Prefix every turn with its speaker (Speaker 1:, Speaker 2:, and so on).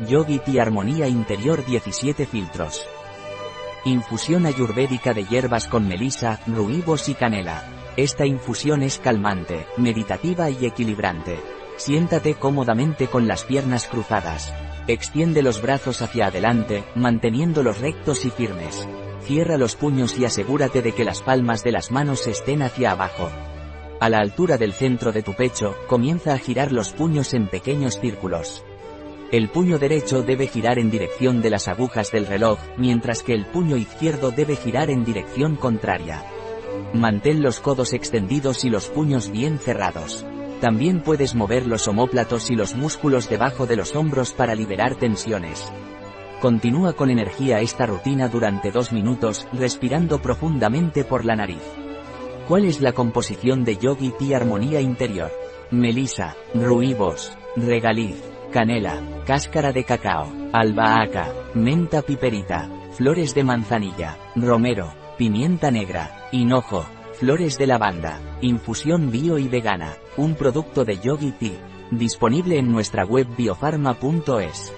Speaker 1: Yogi Tea Armonía Interior 17 filtros. Infusión ayurvédica de hierbas con melisa, ruibos y canela. Esta infusión es calmante, meditativa y equilibrante. Siéntate cómodamente con las piernas cruzadas. Extiende los brazos hacia adelante, manteniéndolos rectos y firmes. Cierra los puños y asegúrate de que las palmas de las manos estén hacia abajo. A la altura del centro de tu pecho, comienza a girar los puños en pequeños círculos. El puño derecho debe girar en dirección de las agujas del reloj, mientras que el puño izquierdo debe girar en dirección contraria. Mantén los codos extendidos y los puños bien cerrados. También puedes mover los omóplatos y los músculos debajo de los hombros para liberar tensiones. Continúa con energía esta rutina durante dos minutos, respirando profundamente por la nariz. ¿Cuál es la composición de Yogi Tea Armonía Interior? Melisa, ruibos, regaliz, canela, cáscara de cacao, albahaca, menta piperita, flores de manzanilla, romero, pimienta negra, hinojo, flores de lavanda, infusión bio y vegana, un producto de Yogi Tea, disponible en nuestra web biofarma.es.